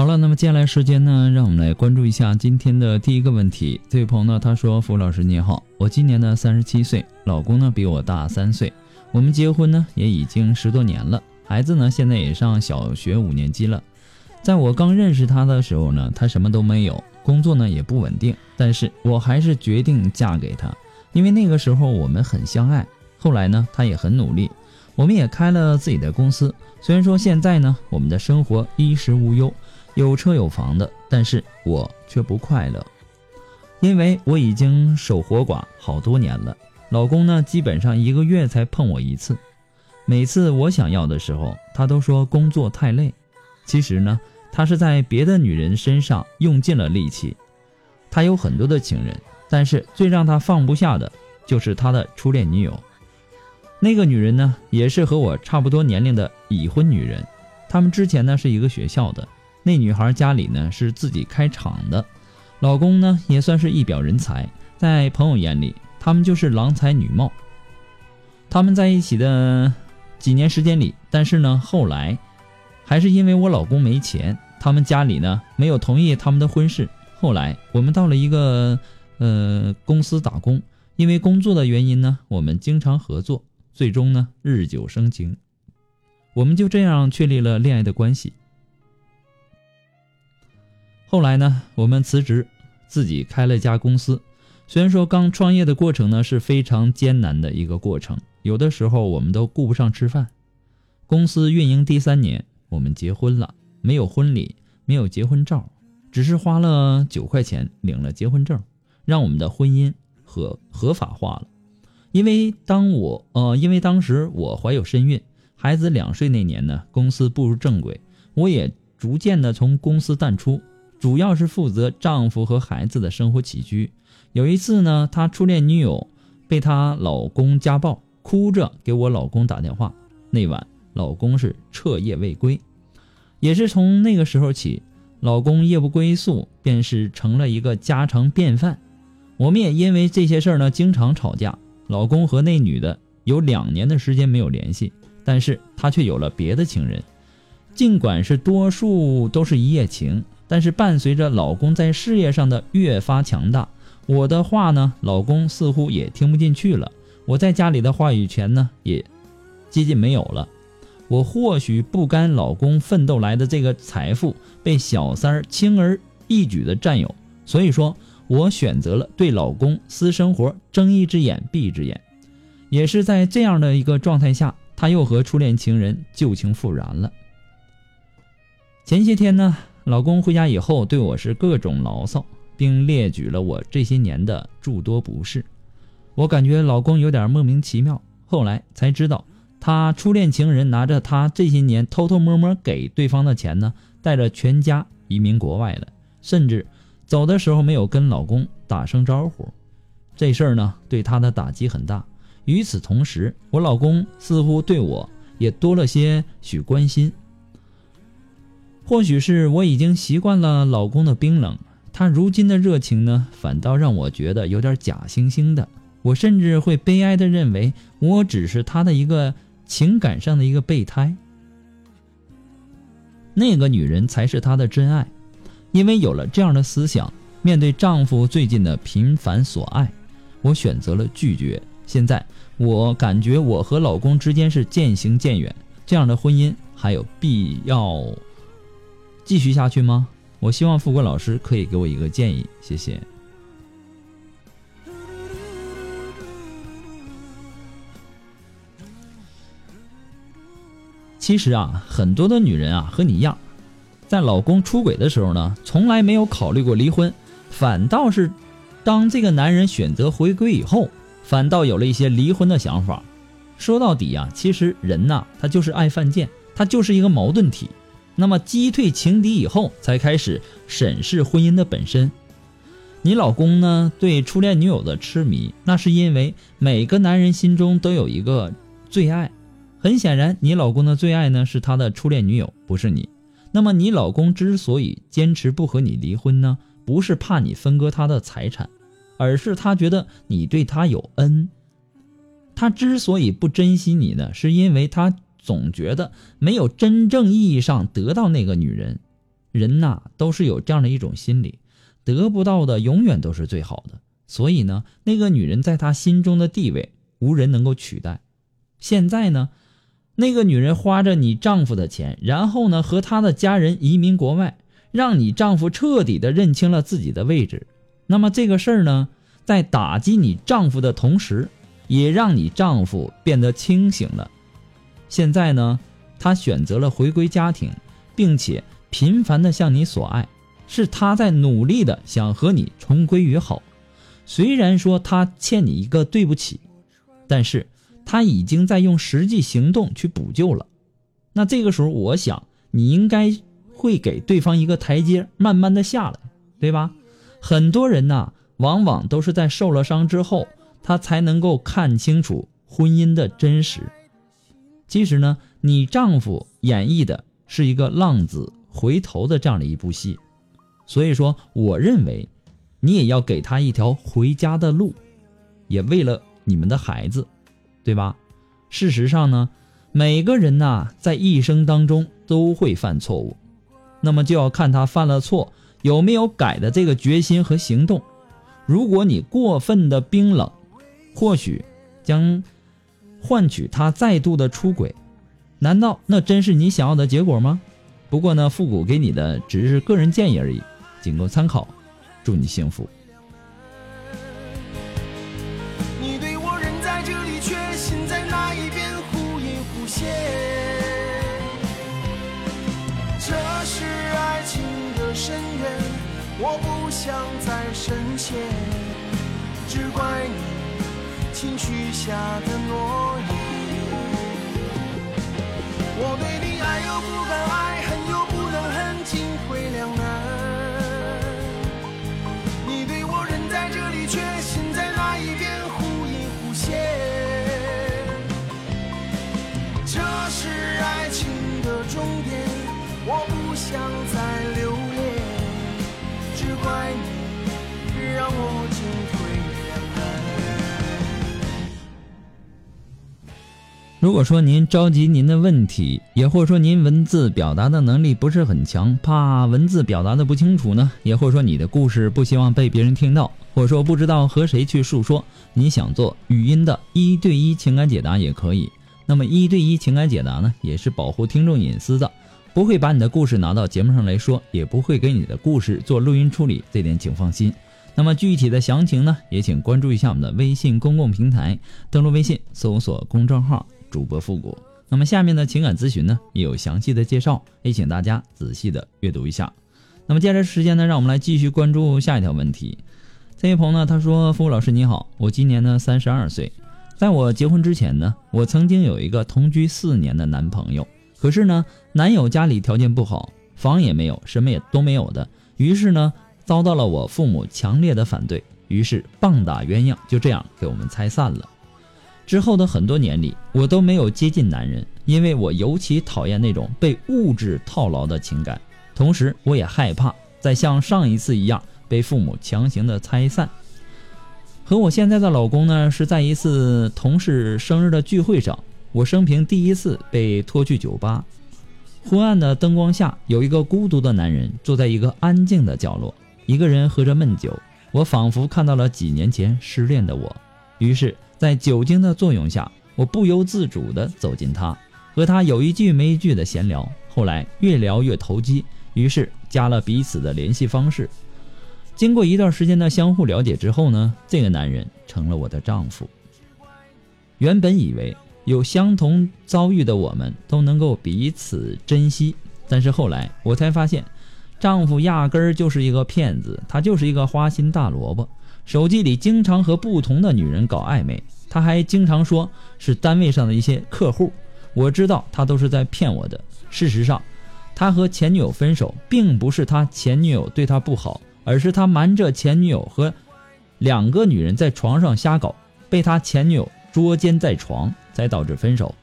好了，那么接下来时间呢，让我们来关注一下今天的第一个问题。这位朋友呢，他说：“付老师你好，我今年呢三十七岁，老公呢比我大三岁，我们结婚呢也已经十多年了，孩子呢现在也上小学五年级了。在我刚认识他的时候呢，他什么都没有，工作呢也不稳定，但是我还是决定嫁给他，因为那个时候我们很相爱。后来呢，他也很努力，我们也开了自己的公司。虽然说现在呢，我们的生活衣食无忧。”有车有房的，但是我却不快乐，因为我已经守活寡好多年了。老公呢，基本上一个月才碰我一次，每次我想要的时候，他都说工作太累。其实呢，他是在别的女人身上用尽了力气。他有很多的情人，但是最让他放不下的就是他的初恋女友。那个女人呢，也是和我差不多年龄的已婚女人，他们之前呢是一个学校的。那女孩家里呢是自己开厂的，老公呢也算是一表人才，在朋友眼里，他们就是郎才女貌。他们在一起的几年时间里，但是呢后来，还是因为我老公没钱，他们家里呢没有同意他们的婚事。后来我们到了一个呃公司打工，因为工作的原因呢，我们经常合作，最终呢日久生情，我们就这样确立了恋爱的关系。后来呢，我们辞职，自己开了家公司。虽然说刚创业的过程呢是非常艰难的一个过程，有的时候我们都顾不上吃饭。公司运营第三年，我们结婚了，没有婚礼，没有结婚照，只是花了九块钱领了结婚证，让我们的婚姻合合法化了。因为当我呃，因为当时我怀有身孕，孩子两岁那年呢，公司步入正轨，我也逐渐的从公司淡出。主要是负责丈夫和孩子的生活起居。有一次呢，她初恋女友被她老公家暴，哭着给我老公打电话。那晚，老公是彻夜未归。也是从那个时候起，老公夜不归宿便是成了一个家常便饭。我们也因为这些事儿呢，经常吵架。老公和那女的有两年的时间没有联系，但是他却有了别的情人。尽管是多数都是一夜情。但是伴随着老公在事业上的越发强大，我的话呢，老公似乎也听不进去了。我在家里的话语权呢，也接近没有了。我或许不甘老公奋斗来的这个财富被小三儿轻而易举的占有，所以说我选择了对老公私生活睁一只眼闭一只眼。也是在这样的一个状态下，他又和初恋情人旧情复燃了。前些天呢。老公回家以后对我是各种牢骚，并列举了我这些年的诸多不是。我感觉老公有点莫名其妙。后来才知道，他初恋情人拿着他这些年偷偷摸摸给对方的钱呢，带着全家移民国外了，甚至走的时候没有跟老公打声招呼。这事儿呢，对他的打击很大。与此同时，我老公似乎对我也多了些许关心。或许是我已经习惯了老公的冰冷，他如今的热情呢，反倒让我觉得有点假惺惺的。我甚至会悲哀的认为，我只是他的一个情感上的一个备胎，那个女人才是他的真爱。因为有了这样的思想，面对丈夫最近的频繁索爱，我选择了拒绝。现在我感觉我和老公之间是渐行渐远，这样的婚姻还有必要？继续下去吗？我希望富贵老师可以给我一个建议，谢谢。其实啊，很多的女人啊和你一样，在老公出轨的时候呢，从来没有考虑过离婚，反倒是当这个男人选择回归以后，反倒有了一些离婚的想法。说到底啊，其实人呐，他就是爱犯贱，他就是一个矛盾体。那么击退情敌以后，才开始审视婚姻的本身。你老公呢，对初恋女友的痴迷，那是因为每个男人心中都有一个最爱。很显然，你老公的最爱呢是他的初恋女友，不是你。那么你老公之所以坚持不和你离婚呢，不是怕你分割他的财产，而是他觉得你对他有恩。他之所以不珍惜你呢，是因为他。总觉得没有真正意义上得到那个女人，人呐都是有这样的一种心理，得不到的永远都是最好的。所以呢，那个女人在他心中的地位无人能够取代。现在呢，那个女人花着你丈夫的钱，然后呢和他的家人移民国外，让你丈夫彻底的认清了自己的位置。那么这个事儿呢，在打击你丈夫的同时，也让你丈夫变得清醒了。现在呢，他选择了回归家庭，并且频繁的向你索爱，是他在努力的想和你重归于好。虽然说他欠你一个对不起，但是他已经在用实际行动去补救了。那这个时候，我想你应该会给对方一个台阶，慢慢的下来，对吧？很多人呐，往往都是在受了伤之后，他才能够看清楚婚姻的真实。其实呢，你丈夫演绎的是一个浪子回头的这样的一部戏，所以说，我认为你也要给他一条回家的路，也为了你们的孩子，对吧？事实上呢，每个人呐，在一生当中都会犯错误，那么就要看他犯了错有没有改的这个决心和行动。如果你过分的冰冷，或许将。换取他再度的出轨，难道那真是你想要的结果吗？不过呢，复古给你的只是个人建议而已，仅供参考。祝你幸福。你对我人在这里，却心在那一边，忽隐忽现。这是爱情的深渊，我不想再深陷，只怪你。请许下的诺言，我对你爱又不敢爱，恨又不能恨，进退两难。你对我人在这里，却心在那一边，忽隐忽现。这是爱情的终点，我不想再如果说您着急您的问题，也或者说您文字表达的能力不是很强，怕文字表达的不清楚呢，也或者说你的故事不希望被别人听到，或者说不知道和谁去诉说，你想做语音的一对一情感解答也可以。那么一对一情感解答呢，也是保护听众隐私的，不会把你的故事拿到节目上来说，也不会给你的故事做录音处理，这点请放心。那么具体的详情呢，也请关注一下我们的微信公共平台，登录微信搜索公众号。主播复古，那么下面的情感咨询呢也有详细的介绍，也请大家仔细的阅读一下。那么接下来时间呢，让我们来继续关注下一条问题。这位朋友呢，他说：“付老师你好，我今年呢三十二岁，在我结婚之前呢，我曾经有一个同居四年的男朋友，可是呢，男友家里条件不好，房也没有，什么也都没有的，于是呢，遭到了我父母强烈的反对，于是棒打鸳鸯就这样给我们拆散了。之后的很多年里，我都没有接近男人，因为我尤其讨厌那种被物质套牢的情感。”同时，我也害怕再像上一次一样被父母强行的拆散。和我现在的老公呢，是在一次同事生日的聚会上，我生平第一次被拖去酒吧。昏暗的灯光下，有一个孤独的男人坐在一个安静的角落，一个人喝着闷酒。我仿佛看到了几年前失恋的我，于是，在酒精的作用下，我不由自主地走近他，和他有一句没一句的闲聊。后来越聊越投机。于是加了彼此的联系方式。经过一段时间的相互了解之后呢，这个男人成了我的丈夫。原本以为有相同遭遇的我们都能够彼此珍惜，但是后来我才发现，丈夫压根儿就是一个骗子，他就是一个花心大萝卜。手机里经常和不同的女人搞暧昧，他还经常说是单位上的一些客户。我知道他都是在骗我的。事实上。他和前女友分手，并不是他前女友对他不好，而是他瞒着前女友和两个女人在床上瞎搞，被他前女友捉奸在床，才导致分手。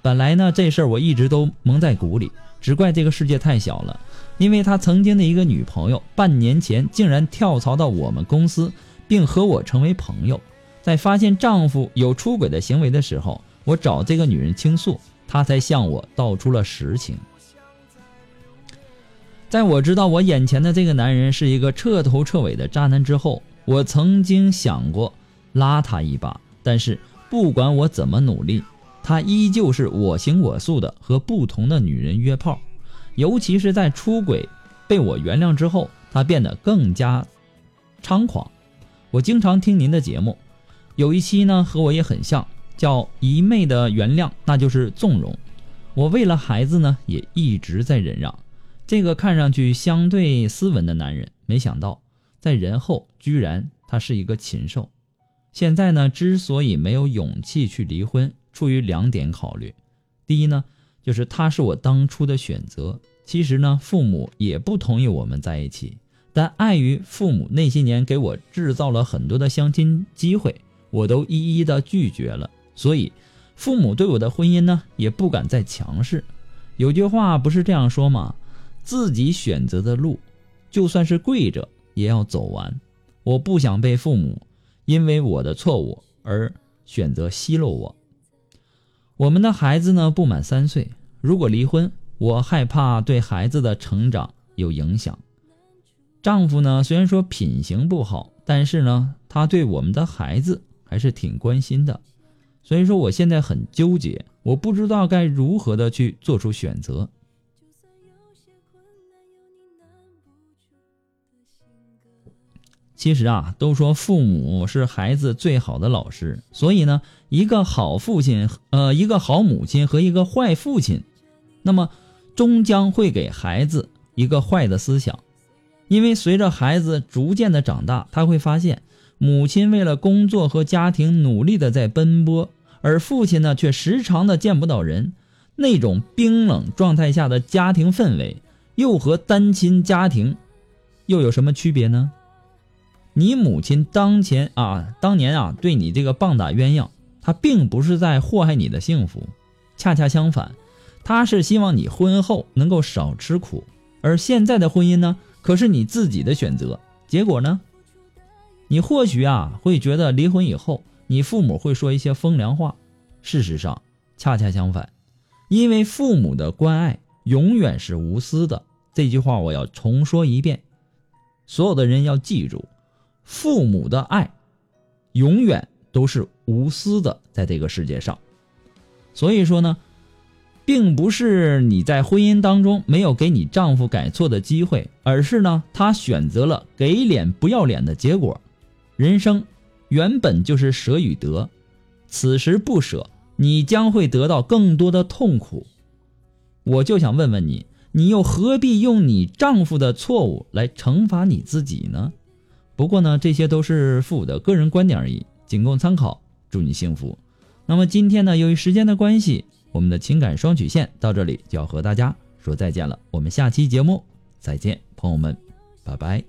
本来呢，这事儿我一直都蒙在鼓里，只怪这个世界太小了。因为他曾经的一个女朋友，半年前竟然跳槽到我们公司，并和我成为朋友。在发现丈夫有出轨的行为的时候，我找这个女人倾诉，她才向我道出了实情。在我知道我眼前的这个男人是一个彻头彻尾的渣男之后，我曾经想过拉他一把，但是不管我怎么努力，他依旧是我行我素的和不同的女人约炮，尤其是在出轨被我原谅之后，他变得更加猖狂。我经常听您的节目，有一期呢和我也很像，叫一昧的原谅，那就是纵容。我为了孩子呢，也一直在忍让。这个看上去相对斯文的男人，没想到在人后居然他是一个禽兽。现在呢，之所以没有勇气去离婚，出于两点考虑：第一呢，就是他是我当初的选择；其实呢，父母也不同意我们在一起，但碍于父母那些年给我制造了很多的相亲机会，我都一一的拒绝了，所以父母对我的婚姻呢，也不敢再强势。有句话不是这样说吗？自己选择的路，就算是跪着也要走完。我不想被父母因为我的错误而选择奚落我。我们的孩子呢不满三岁，如果离婚，我害怕对孩子的成长有影响。丈夫呢虽然说品行不好，但是呢他对我们的孩子还是挺关心的。所以说我现在很纠结，我不知道该如何的去做出选择。其实啊，都说父母是孩子最好的老师，所以呢，一个好父亲，呃，一个好母亲和一个坏父亲，那么终将会给孩子一个坏的思想，因为随着孩子逐渐的长大，他会发现母亲为了工作和家庭努力的在奔波，而父亲呢却时常的见不到人，那种冰冷状态下的家庭氛围，又和单亲家庭又有什么区别呢？你母亲当前啊，当年啊，对你这个棒打鸳鸯，她并不是在祸害你的幸福，恰恰相反，她是希望你婚后能够少吃苦。而现在的婚姻呢，可是你自己的选择。结果呢，你或许啊会觉得离婚以后，你父母会说一些风凉话。事实上，恰恰相反，因为父母的关爱永远是无私的。这句话我要重说一遍，所有的人要记住。父母的爱，永远都是无私的，在这个世界上。所以说呢，并不是你在婚姻当中没有给你丈夫改错的机会，而是呢，他选择了给脸不要脸的结果。人生原本就是舍与得，此时不舍，你将会得到更多的痛苦。我就想问问你，你又何必用你丈夫的错误来惩罚你自己呢？不过呢，这些都是父母的个人观点而已，仅供参考。祝你幸福。那么今天呢，由于时间的关系，我们的情感双曲线到这里就要和大家说再见了。我们下期节目再见，朋友们，拜拜。